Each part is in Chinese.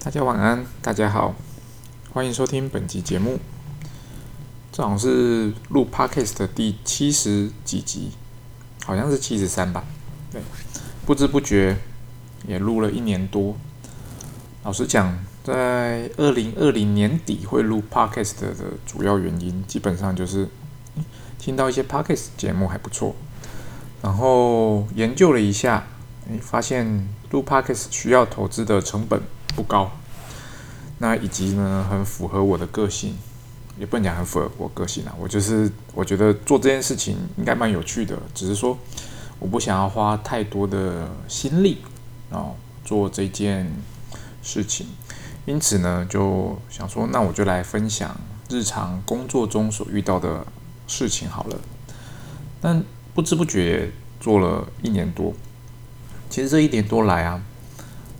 大家晚安，大家好，欢迎收听本集节目。这好像是录 podcast 的第七十几集，好像是七十三吧。对，不知不觉也录了一年多。老实讲，在二零二零年底会录 podcast 的主要原因，基本上就是听到一些 podcast 节目还不错，然后研究了一下，诶，发现录 podcast 需要投资的成本不高，那以及呢，很符合我的个性。也不能讲很符合我个性啊，我就是我觉得做这件事情应该蛮有趣的，只是说我不想要花太多的心力啊做这件事情，因此呢就想说，那我就来分享日常工作中所遇到的事情好了。但不知不觉做了一年多，其实这一年多来啊，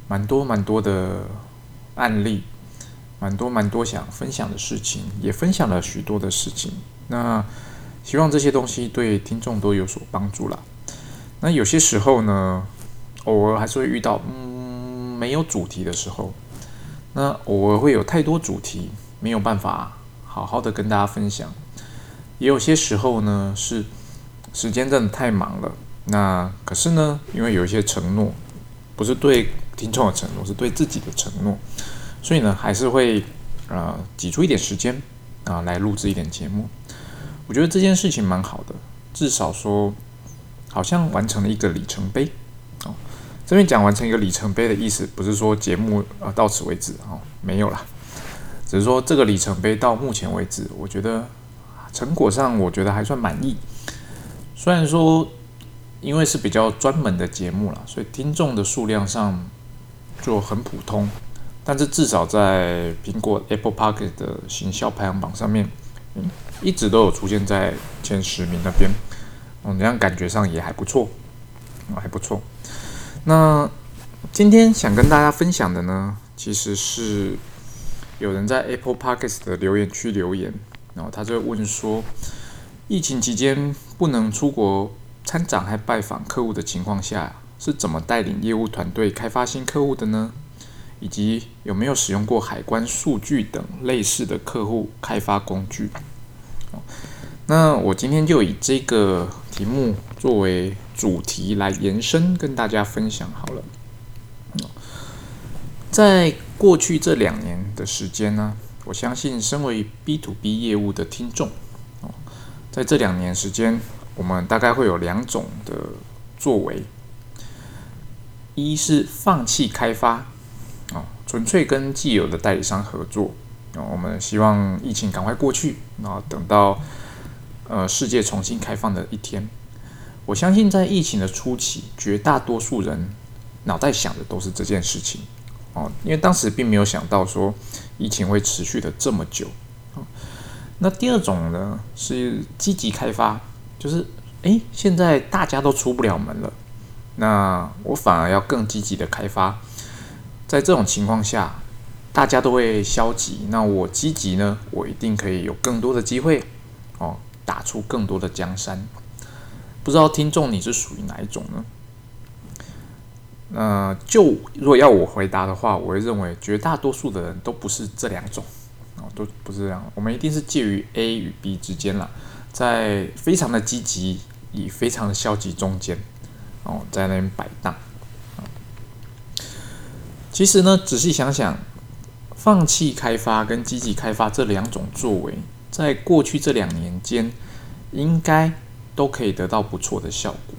蛮多蛮多的案例。蛮多蛮多想分享的事情，也分享了许多的事情。那希望这些东西对听众都有所帮助啦。那有些时候呢，偶尔还是会遇到嗯没有主题的时候。那偶尔会有太多主题，没有办法好好的跟大家分享。也有些时候呢，是时间真的太忙了。那可是呢，因为有一些承诺，不是对听众的承诺，是对自己的承诺。所以呢，还是会呃挤出一点时间啊来录制一点节目。我觉得这件事情蛮好的，至少说好像完成了一个里程碑。哦，这边讲完成一个里程碑的意思，不是说节目呃到此为止哦，没有啦，只是说这个里程碑到目前为止，我觉得成果上我觉得还算满意。虽然说因为是比较专门的节目了，所以听众的数量上就很普通。但是至少在苹果 Apple Park 的行销排行榜上面，嗯，一直都有出现在前十名那边，哦，这样感觉上也还不错，哦，还不错。那今天想跟大家分享的呢，其实是有人在 Apple Park 的留言区留言，然后他就问说，疫情期间不能出国参展还拜访客户的情况下，是怎么带领业务团队开发新客户的呢？以及有没有使用过海关数据等类似的客户开发工具？那我今天就以这个题目作为主题来延伸，跟大家分享好了。在过去这两年的时间呢，我相信身为 B to B 业务的听众，在这两年时间，我们大概会有两种的作为：一是放弃开发。啊，纯粹跟既有的代理商合作啊，我们希望疫情赶快过去，然后等到呃世界重新开放的一天。我相信在疫情的初期，绝大多数人脑袋想的都是这件事情哦，因为当时并没有想到说疫情会持续的这么久啊。那第二种呢是积极开发，就是诶，现在大家都出不了门了，那我反而要更积极的开发。在这种情况下，大家都会消极。那我积极呢？我一定可以有更多的机会哦，打出更多的江山。不知道听众你是属于哪一种呢？呃，就如果要我回答的话，我会认为绝大多数的人都不是这两种哦，都不是这样。我们一定是介于 A 与 B 之间了，在非常的积极与非常的消极中间哦，在那边摆荡。其实呢，仔细想想，放弃开发跟积极开发这两种作为，在过去这两年间，应该都可以得到不错的效果。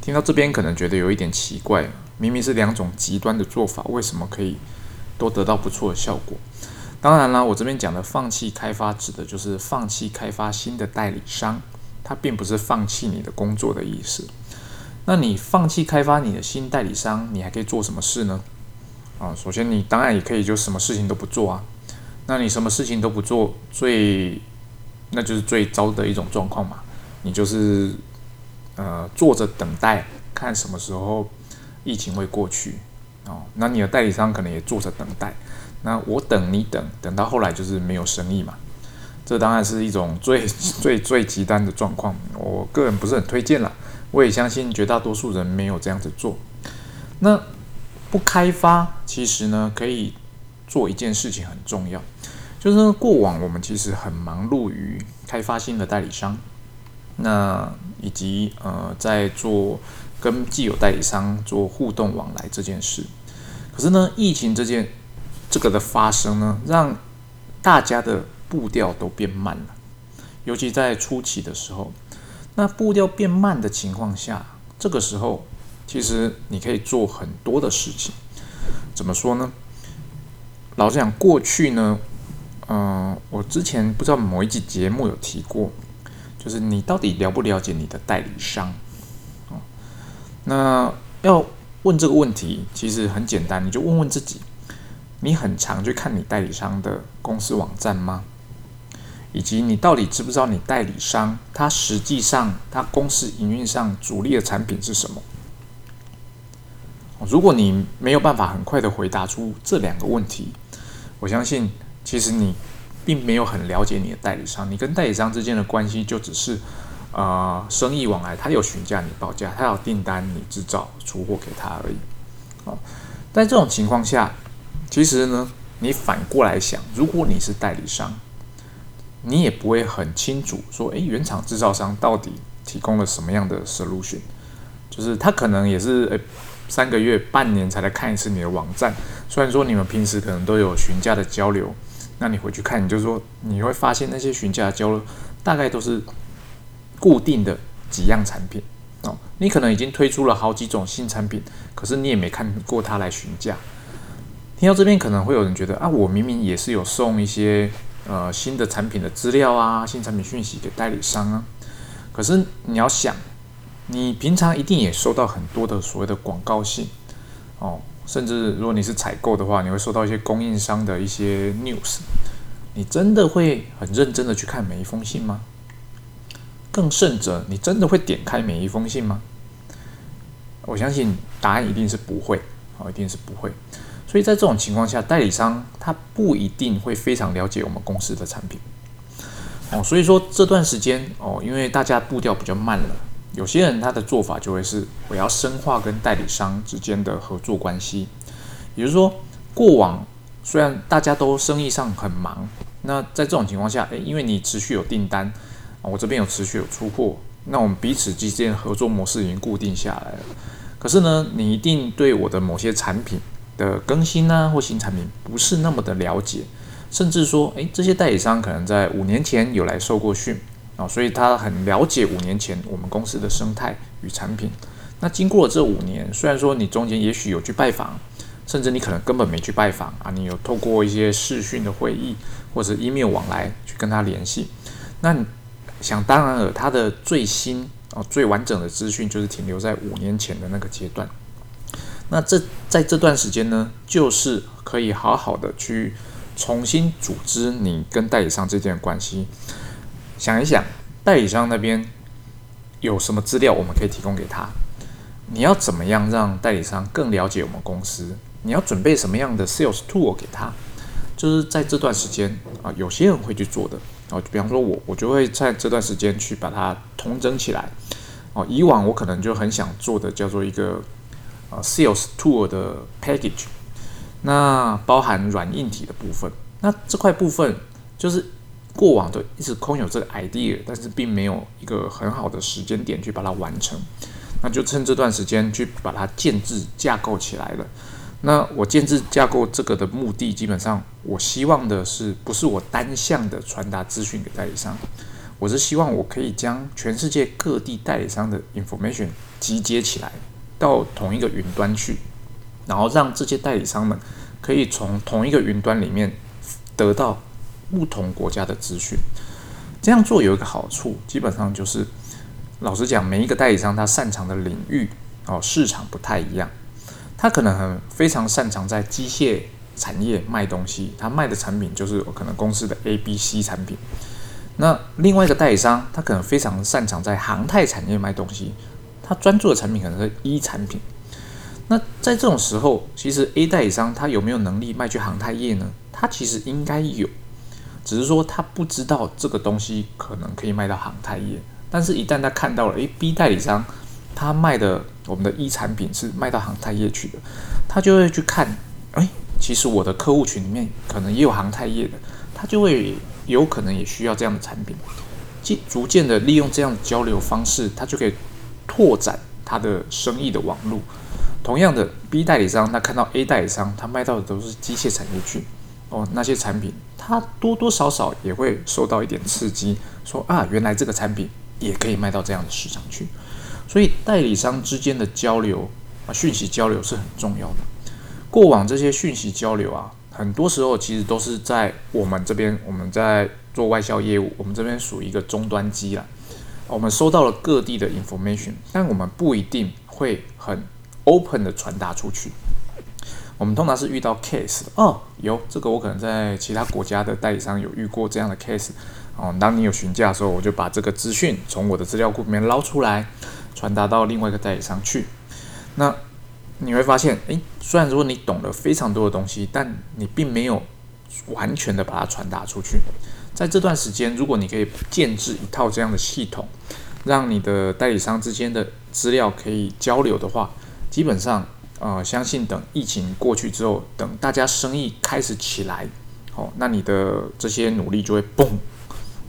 听到这边可能觉得有一点奇怪，明明是两种极端的做法，为什么可以都得到不错的效果？当然啦，我这边讲的放弃开发，指的就是放弃开发新的代理商，它并不是放弃你的工作的意思。那你放弃开发你的新代理商，你还可以做什么事呢？啊，首先你当然也可以就什么事情都不做啊，那你什么事情都不做，最那就是最糟的一种状况嘛。你就是呃坐着等待，看什么时候疫情会过去哦。那你的代理商可能也坐着等待，那我等你等等到后来就是没有生意嘛。这当然是一种最 最最极端的状况，我个人不是很推荐了。我也相信绝大多数人没有这样子做。那不开发，其实呢可以做一件事情很重要，就是过往我们其实很忙碌于开发新的代理商，那以及呃在做跟既有代理商做互动往来这件事。可是呢，疫情这件这个的发生呢，让大家的步调都变慢了，尤其在初期的时候，那步调变慢的情况下，这个时候其实你可以做很多的事情。怎么说呢？老实讲，过去呢，嗯，我之前不知道某一集节目有提过，就是你到底了不了解你的代理商？哦，那要问这个问题，其实很简单，你就问问自己。你很常去看你代理商的公司网站吗？以及你到底知不知道你代理商他实际上他公司营运上主力的产品是什么？如果你没有办法很快的回答出这两个问题，我相信其实你并没有很了解你的代理商。你跟代理商之间的关系就只是呃生意往来，他有询价你报价，他有订单你制造出货给他而已。哦，在这种情况下。其实呢，你反过来想，如果你是代理商，你也不会很清楚说，诶，原厂制造商到底提供了什么样的 solution，就是他可能也是诶三个月、半年才来看一次你的网站。虽然说你们平时可能都有询价的交流，那你回去看，你就说你会发现那些询价交流大概都是固定的几样产品哦。你可能已经推出了好几种新产品，可是你也没看过他来询价。听到这边可能会有人觉得啊，我明明也是有送一些呃新的产品的资料啊，新产品讯息给代理商啊。可是你要想，你平常一定也收到很多的所谓的广告信哦，甚至如果你是采购的话，你会收到一些供应商的一些 news。你真的会很认真的去看每一封信吗？更甚者，你真的会点开每一封信吗？我相信答案一定是不会，哦，一定是不会。所以在这种情况下，代理商他不一定会非常了解我们公司的产品哦。所以说这段时间哦，因为大家步调比较慢了，有些人他的做法就会是我要深化跟代理商之间的合作关系。也就是说，过往虽然大家都生意上很忙，那在这种情况下，诶，因为你持续有订单我这边有持续有出货，那我们彼此之间合作模式已经固定下来了。可是呢，你一定对我的某些产品。的更新呢，或新产品不是那么的了解，甚至说，诶，这些代理商可能在五年前有来受过训啊，所以他很了解五年前我们公司的生态与产品。那经过了这五年，虽然说你中间也许有去拜访，甚至你可能根本没去拜访啊，你有透过一些视讯的会议或者 email 往来去跟他联系，那想当然了，他的最新哦最完整的资讯就是停留在五年前的那个阶段。那这在这段时间呢，就是可以好好的去重新组织你跟代理商之间的关系。想一想，代理商那边有什么资料我们可以提供给他？你要怎么样让代理商更了解我们公司？你要准备什么样的 sales tool 给他？就是在这段时间啊，有些人会去做的哦。比方说我，我就会在这段时间去把它统整起来。哦，以往我可能就很想做的叫做一个。啊，Sales Tool 的 Package，那包含软硬体的部分。那这块部分就是过往都一直空有这个 idea，但是并没有一个很好的时间点去把它完成。那就趁这段时间去把它建制架构起来了。那我建制架构这个的目的，基本上我希望的是，不是我单向的传达资讯给代理商，我是希望我可以将全世界各地代理商的 information 集结起来。到同一个云端去，然后让这些代理商们可以从同一个云端里面得到不同国家的资讯。这样做有一个好处，基本上就是，老实讲，每一个代理商他擅长的领域哦市场不太一样。他可能很非常擅长在机械产业卖东西，他卖的产品就是可能公司的 A、B、C 产品。那另外一个代理商，他可能非常擅长在航太产业卖东西。他专注的产品可能是一产品，那在这种时候，其实 A 代理商他有没有能力卖去航太业呢？他其实应该有，只是说他不知道这个东西可能可以卖到航太业。但是，一旦他看到了，诶 b 代理商他卖的我们的一产品是卖到航太业去的，他就会去看，哎，其实我的客户群里面可能也有航太业的，他就会有可能也需要这样的产品，渐逐渐的利用这样的交流方式，他就可以拓展他的生意的网络。同样的，B 代理商他看到 A 代理商，他卖到的都是机械产业去，哦，那些产品他多多少少也会受到一点刺激，说啊，原来这个产品也可以卖到这样的市场去。所以代理商之间的交流啊，讯息交流是很重要的。过往这些讯息交流啊，很多时候其实都是在我们这边，我们在做外销业务，我们这边属于一个终端机啦。我们收到了各地的 information，但我们不一定会很 open 的传达出去。我们通常是遇到 case 哦，有这个我可能在其他国家的代理商有遇过这样的 case 哦。当你有询价的时候，我就把这个资讯从我的资料库里面捞出来。传达到另外一个代理商去，那你会发现，诶，虽然说你懂了非常多的东西，但你并没有完全的把它传达出去。在这段时间，如果你可以建制一套这样的系统，让你的代理商之间的资料可以交流的话，基本上，呃，相信等疫情过去之后，等大家生意开始起来，哦，那你的这些努力就会嘣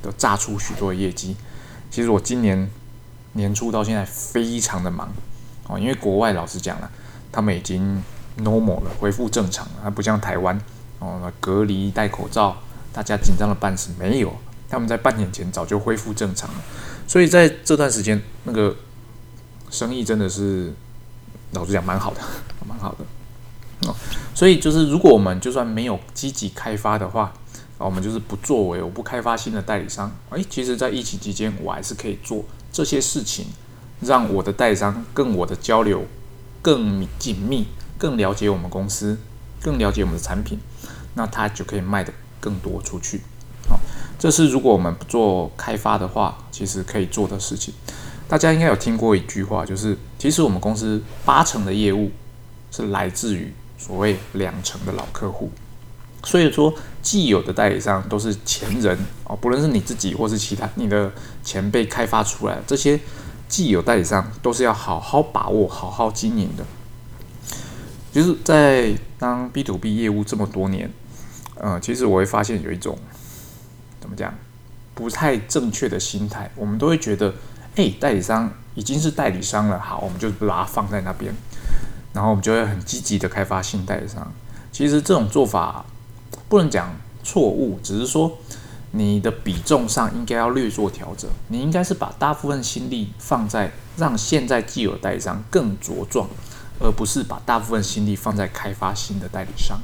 的炸出许多业绩。其实我今年。年初到现在非常的忙哦，因为国外老实讲了，他们已经 normal 了，恢复正常了，它不像台湾哦，隔离戴口罩，大家紧张的半死，没有，他们在半年前早就恢复正常了，所以在这段时间，那个生意真的是老实讲蛮好的，蛮好的哦，所以就是如果我们就算没有积极开发的话，我们就是不作为，我不开发新的代理商，诶，其实在疫情期间，我还是可以做。这些事情让我的代理商跟我的交流更紧密，更了解我们公司，更了解我们的产品，那他就可以卖的更多出去。好，这是如果我们不做开发的话，其实可以做的事情。大家应该有听过一句话，就是其实我们公司八成的业务是来自于所谓两成的老客户。所以说，既有的代理商都是前人哦，不论是你自己或是其他你的前辈开发出来这些既有代理商，都是要好好把握、好好经营的。就是在当 B to B 业务这么多年，呃，其实我会发现有一种怎么讲不太正确的心态，我们都会觉得，哎，代理商已经是代理商了，好，我们就把它放在那边，然后我们就会很积极的开发新代理商。其实这种做法。不能讲错误，只是说你的比重上应该要略做调整。你应该是把大部分心力放在让现在既有代理商更茁壮，而不是把大部分心力放在开发新的代理商。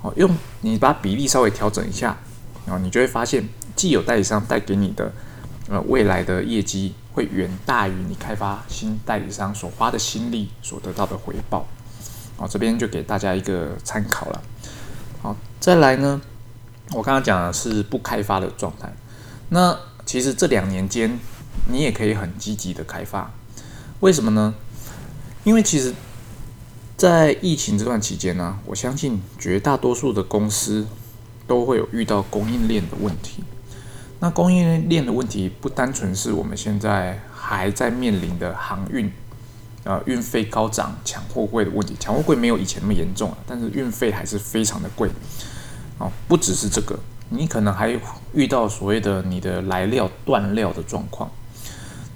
哦，用你把比例稍微调整一下，然后你就会发现既有代理商带给你的呃未来的业绩会远大于你开发新代理商所花的心力所得到的回报。哦，这边就给大家一个参考了。再来呢？我刚刚讲的是不开发的状态。那其实这两年间，你也可以很积极的开发。为什么呢？因为其实，在疫情这段期间呢，我相信绝大多数的公司都会有遇到供应链的问题。那供应链的问题不单纯是我们现在还在面临的航运。呃，运费高涨、抢货柜的问题，抢货柜没有以前那么严重了，但是运费还是非常的贵。哦，不只是这个，你可能还遇到所谓的你的来料断料的状况。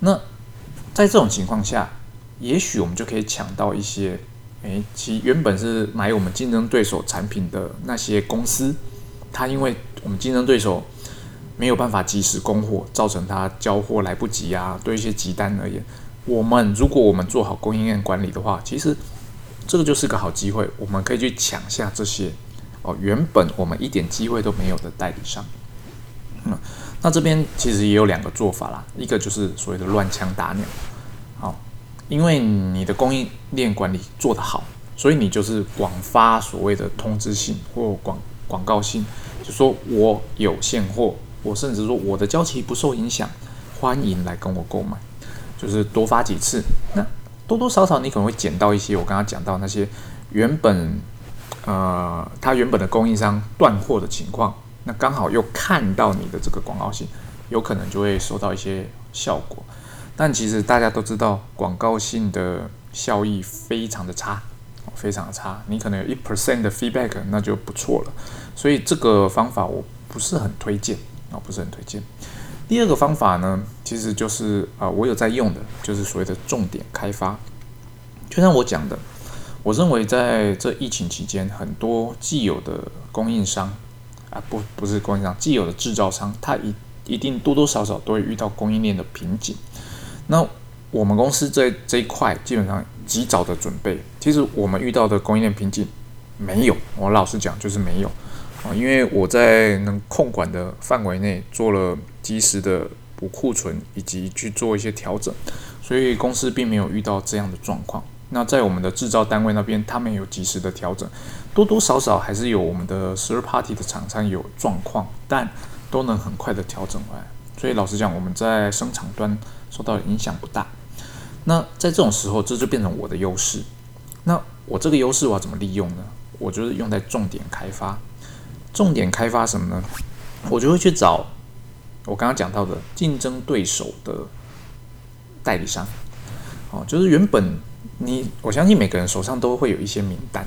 那在这种情况下，也许我们就可以抢到一些，诶，其原本是买我们竞争对手产品的那些公司，它因为我们竞争对手没有办法及时供货，造成它交货来不及啊，对一些急单而言。我们如果我们做好供应链管理的话，其实这个就是个好机会，我们可以去抢下这些哦原本我们一点机会都没有的代理商。嗯，那这边其实也有两个做法啦，一个就是所谓的乱枪打鸟，好，因为你的供应链管理做得好，所以你就是广发所谓的通知信或广广告信，就说我有现货，我甚至说我的交期不受影响，欢迎来跟我购买。就是多发几次，那多多少少你可能会捡到一些我刚刚讲到那些原本呃他原本的供应商断货的情况，那刚好又看到你的这个广告信，有可能就会收到一些效果。但其实大家都知道广告性的效益非常的差，非常的差。你可能有一 percent 的 feedback，那就不错了。所以这个方法我不是很推荐啊，不是很推荐。第二个方法呢，其实就是啊，我有在用的，就是所谓的重点开发。就像我讲的，我认为在这疫情期间，很多既有的供应商啊，不不是供应商，既有的制造商，他一一定多多少少都会遇到供应链的瓶颈。那我们公司这这一块基本上及早的准备，其实我们遇到的供应链瓶颈没有，我老实讲就是没有啊，因为我在能控管的范围内做了及时的补库存以及去做一些调整，所以公司并没有遇到这样的状况。那在我们的制造单位那边，他们有及时的调整，多多少少还是有我们的 third party 的厂商有状况，但都能很快的调整回来。所以老实讲，我们在生产端受到影响不大。那在这种时候，这就变成我的优势。那我这个优势我要怎么利用呢？我就是用在重点开发。重点开发什么呢？我就会去找我刚刚讲到的竞争对手的代理商。哦，就是原本你我相信每个人手上都会有一些名单，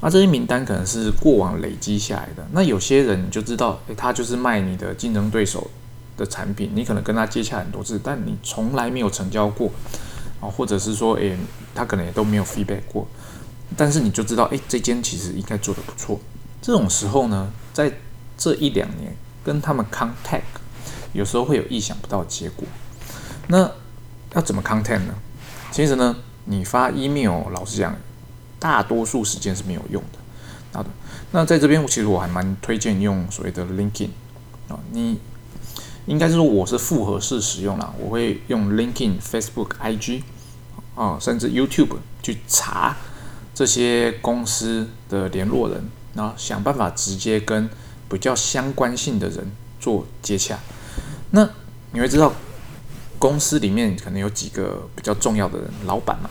那这些名单可能是过往累积下来的。那有些人你就知道，诶，他就是卖你的竞争对手的产品，你可能跟他接洽很多次，但你从来没有成交过。哦，或者是说，诶，他可能也都没有 feedback 过，但是你就知道，诶，这间其实应该做的不错。这种时候呢，在这一两年跟他们 contact，有时候会有意想不到的结果。那要怎么 content 呢？其实呢，你发 email，老实讲，大多数时间是没有用的。好的，那在这边，其实我还蛮推荐用所谓的 LinkedIn 啊，你。应该是说我是复合式使用啦，我会用 LinkedIn、Facebook、IG 啊，甚至 YouTube 去查这些公司的联络人，然后想办法直接跟比较相关性的人做接洽。那你会知道，公司里面可能有几个比较重要的人，老板嘛，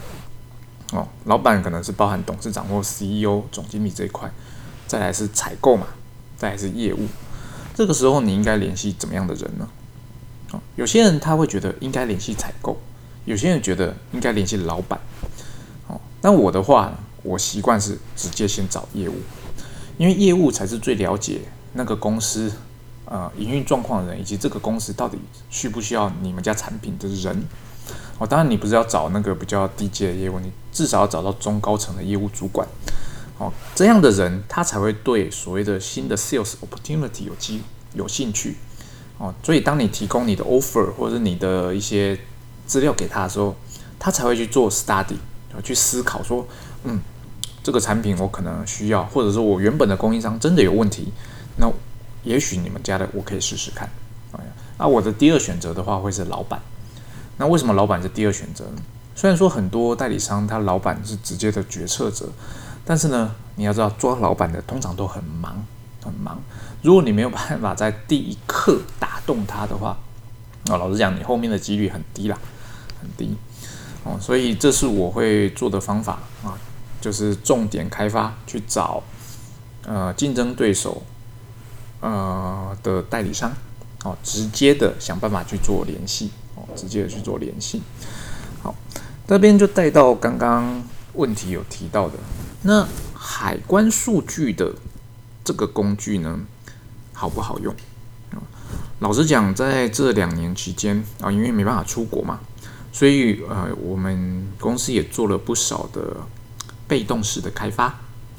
哦，老板可能是包含董事长或 CEO、总经理这一块，再来是采购嘛，再来是业务。这个时候你应该联系怎么样的人呢？哦，有些人他会觉得应该联系采购，有些人觉得应该联系老板。哦，那我的话，我习惯是直接先找业务，因为业务才是最了解那个公司呃营运状况的人，以及这个公司到底需不需要你们家产品的人。哦，当然你不是要找那个比较低阶的业务，你至少要找到中高层的业务主管。哦，这样的人他才会对所谓的新的 sales opportunity 有机有兴趣。哦，所以当你提供你的 offer 或者你的一些资料给他的时候，他才会去做 study，去思考说，嗯，这个产品我可能需要，或者说我原本的供应商真的有问题，那也许你们家的我可以试试看。那我的第二选择的话会是老板。那为什么老板是第二选择呢？虽然说很多代理商他老板是直接的决策者。但是呢，你要知道，做老板的通常都很忙，很忙。如果你没有办法在第一刻打动他的话，哦，老实讲，你后面的几率很低啦，很低。哦，所以这是我会做的方法啊，就是重点开发，去找呃竞争对手呃的代理商，哦，直接的想办法去做联系，哦，直接的去做联系。好，这边就带到刚刚问题有提到的。那海关数据的这个工具呢，好不好用？老实讲，在这两年期间啊，因为没办法出国嘛，所以呃，我们公司也做了不少的被动式的开发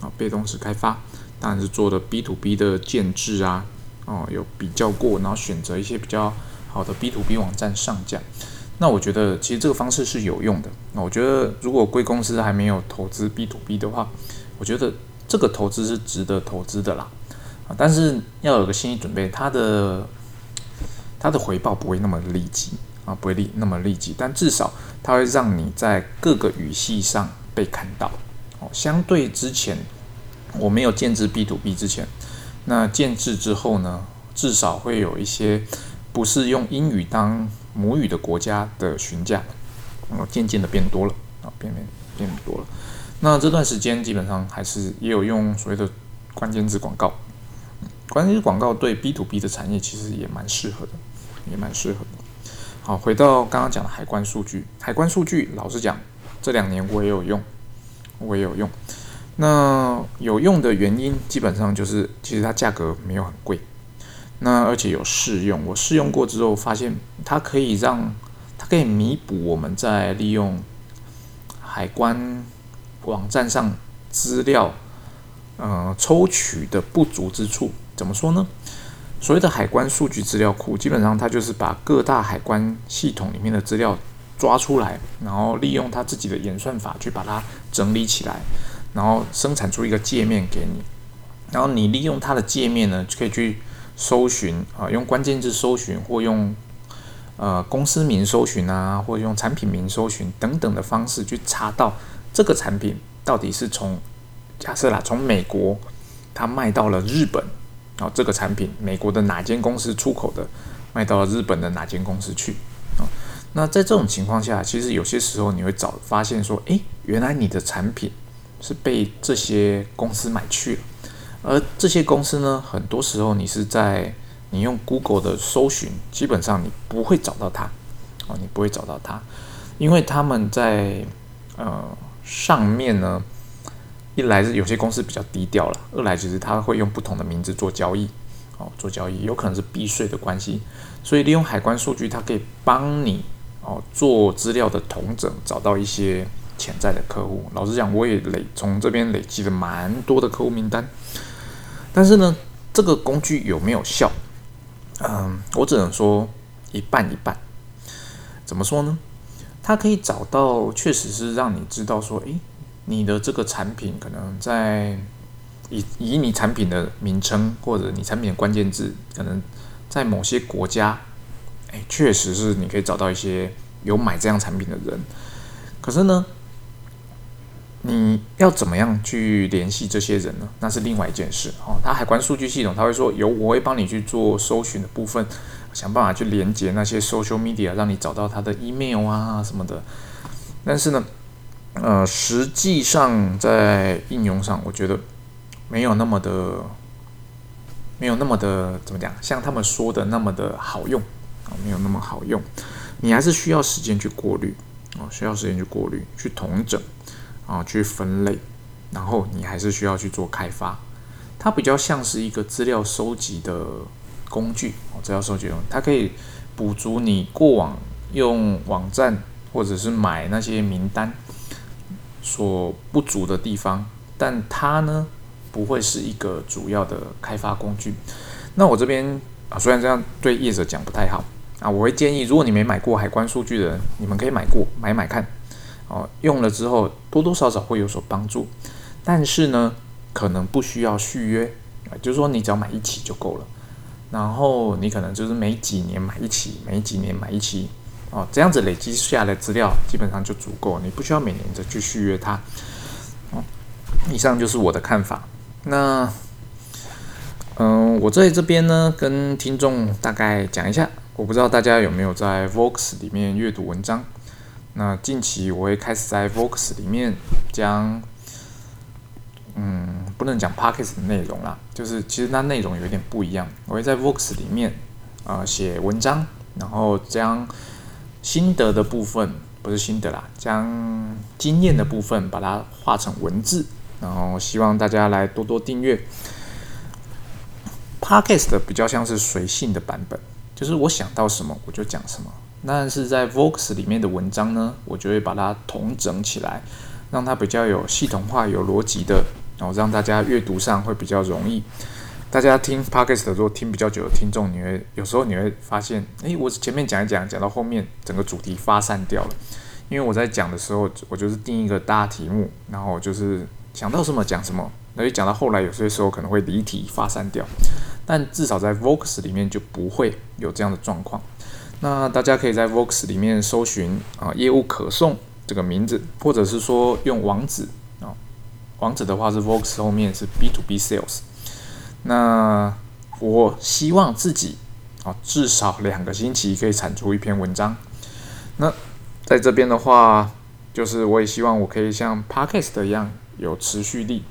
啊，被动式开发，当然是做的 B to B 的建制啊，哦，有比较过，然后选择一些比较好的 B to B 网站上架。那我觉得其实这个方式是有用的。那我觉得如果贵公司还没有投资 B to B 的话，我觉得这个投资是值得投资的啦。啊，但是要有个心理准备，它的它的回报不会那么立即啊，不会立那么立即，但至少它会让你在各个语系上被看到。哦，相对之前我没有建制 B to B 之前，那建制之后呢，至少会有一些不是用英语当。母语的国家的询价，然后，渐渐的变多了啊，变变变多了。那这段时间基本上还是也有用所谓的关键字广告，关键字广告对 B to B 的产业其实也蛮适合的，也蛮适合的。好，回到刚刚讲的海关数据，海关数据，老实讲，这两年我也有用，我也有用。那有用的原因，基本上就是其实它价格没有很贵，那而且有试用。我试用过之后，发现它可以让它可以弥补我们在利用海关网站上资料呃抽取的不足之处。怎么说呢？所谓的海关数据资料库，基本上它就是把各大海关系统里面的资料抓出来，然后利用它自己的演算法去把它整理起来。然后生产出一个界面给你，然后你利用它的界面呢，就可以去搜寻啊，用关键字搜寻，或用呃公司名搜寻啊，或用产品名搜寻等等的方式去查到这个产品到底是从假设啦，从美国它卖到了日本，然后这个产品美国的哪间公司出口的，卖到了日本的哪间公司去啊？那在这种情况下，其实有些时候你会找发现说，诶，原来你的产品。是被这些公司买去了，而这些公司呢，很多时候你是在你用 Google 的搜寻，基本上你不会找到它，哦，你不会找到它，因为他们在呃上面呢，一来是有些公司比较低调了，二来其实他会用不同的名字做交易，哦，做交易有可能是避税的关系，所以利用海关数据，它可以帮你哦做资料的同整，找到一些。潜在的客户，老实讲，我也累从这边累积了蛮多的客户名单。但是呢，这个工具有没有效？嗯，我只能说一半一半。怎么说呢？它可以找到，确实是让你知道说，诶，你的这个产品可能在以以你产品的名称或者你产品的关键字，可能在某些国家，诶，确实是你可以找到一些有买这样产品的人。可是呢？你要怎么样去联系这些人呢？那是另外一件事哦。他海关数据系统，他会说有，我会帮你去做搜寻的部分，想办法去连接那些 social media，让你找到他的 email 啊什么的。但是呢，呃，实际上在应用上，我觉得没有那么的，没有那么的怎么讲，像他们说的那么的好用啊，没有那么好用。你还是需要时间去过滤哦，需要时间去过滤，去统整。啊，去分类，然后你还是需要去做开发。它比较像是一个资料收集的工具哦，资料收集用，它可以补足你过往用网站或者是买那些名单所不足的地方，但它呢不会是一个主要的开发工具。那我这边啊，虽然这样对业者讲不太好啊，我会建议，如果你没买过海关数据的人，你们可以买过买买看。哦，用了之后多多少少会有所帮助，但是呢，可能不需要续约啊，就是说你只要买一期就够了。然后你可能就是每几年买一期，每几年买一期，哦，这样子累积下来资料基本上就足够，你不需要每年再去续约它。哦，以上就是我的看法。那，嗯，我在这边呢跟听众大概讲一下，我不知道大家有没有在 Vox 里面阅读文章。那近期我会开始在 Vox 里面将，嗯，不能讲 Pockets 的内容啦，就是其实那内容有点不一样。我会在 Vox 里面啊写文章，然后将心得的部分不是心得啦，将经验的部分把它画成文字，然后希望大家来多多订阅。Pockets 的比较像是随性的版本，就是我想到什么我就讲什么。但是在 Vox 里面的文章呢，我就会把它统整起来，让它比较有系统化、有逻辑的，然后让大家阅读上会比较容易。大家听 Podcast 的时候听比较久的听众，你会有时候你会发现，诶，我前面讲一讲，讲到后面整个主题发散掉了。因为我在讲的时候，我就是定一个大题目，然后就是想到什么讲什么，那就讲到后来有些时候可能会离题发散掉。但至少在 Vox 里面就不会有这样的状况。那大家可以在 Vox 里面搜寻啊，业务可送这个名字，或者是说用网址啊，网址的话是 Vox 后面是 B to B Sales。那我希望自己啊，至少两个星期可以产出一篇文章。那在这边的话，就是我也希望我可以像 Podcast 一样有持续力。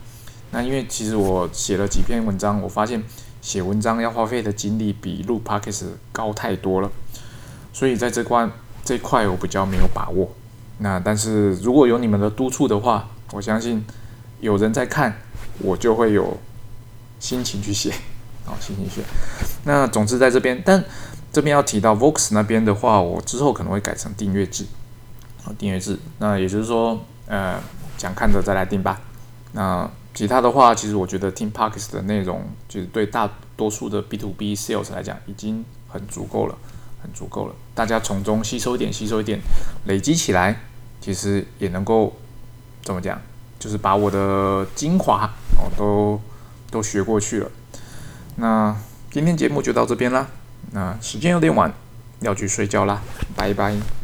那因为其实我写了几篇文章，我发现写文章要花费的精力比录 Podcast 高太多了。所以在这关这块我比较没有把握，那但是如果有你们的督促的话，我相信有人在看，我就会有心情去写，好，心情写。那总之在这边，但这边要提到 Vox 那边的话，我之后可能会改成订阅制，订阅制。那也就是说，呃，想看的再来订吧。那其他的话，其实我觉得听 Parks 的内容，就是对大多数的 B to B sales 来讲，已经很足够了，很足够了。大家从中吸收一点，吸收一点，累积起来，其实也能够怎么讲，就是把我的精华哦都都学过去了。那今天节目就到这边啦。那时间有点晚，要去睡觉啦，拜拜。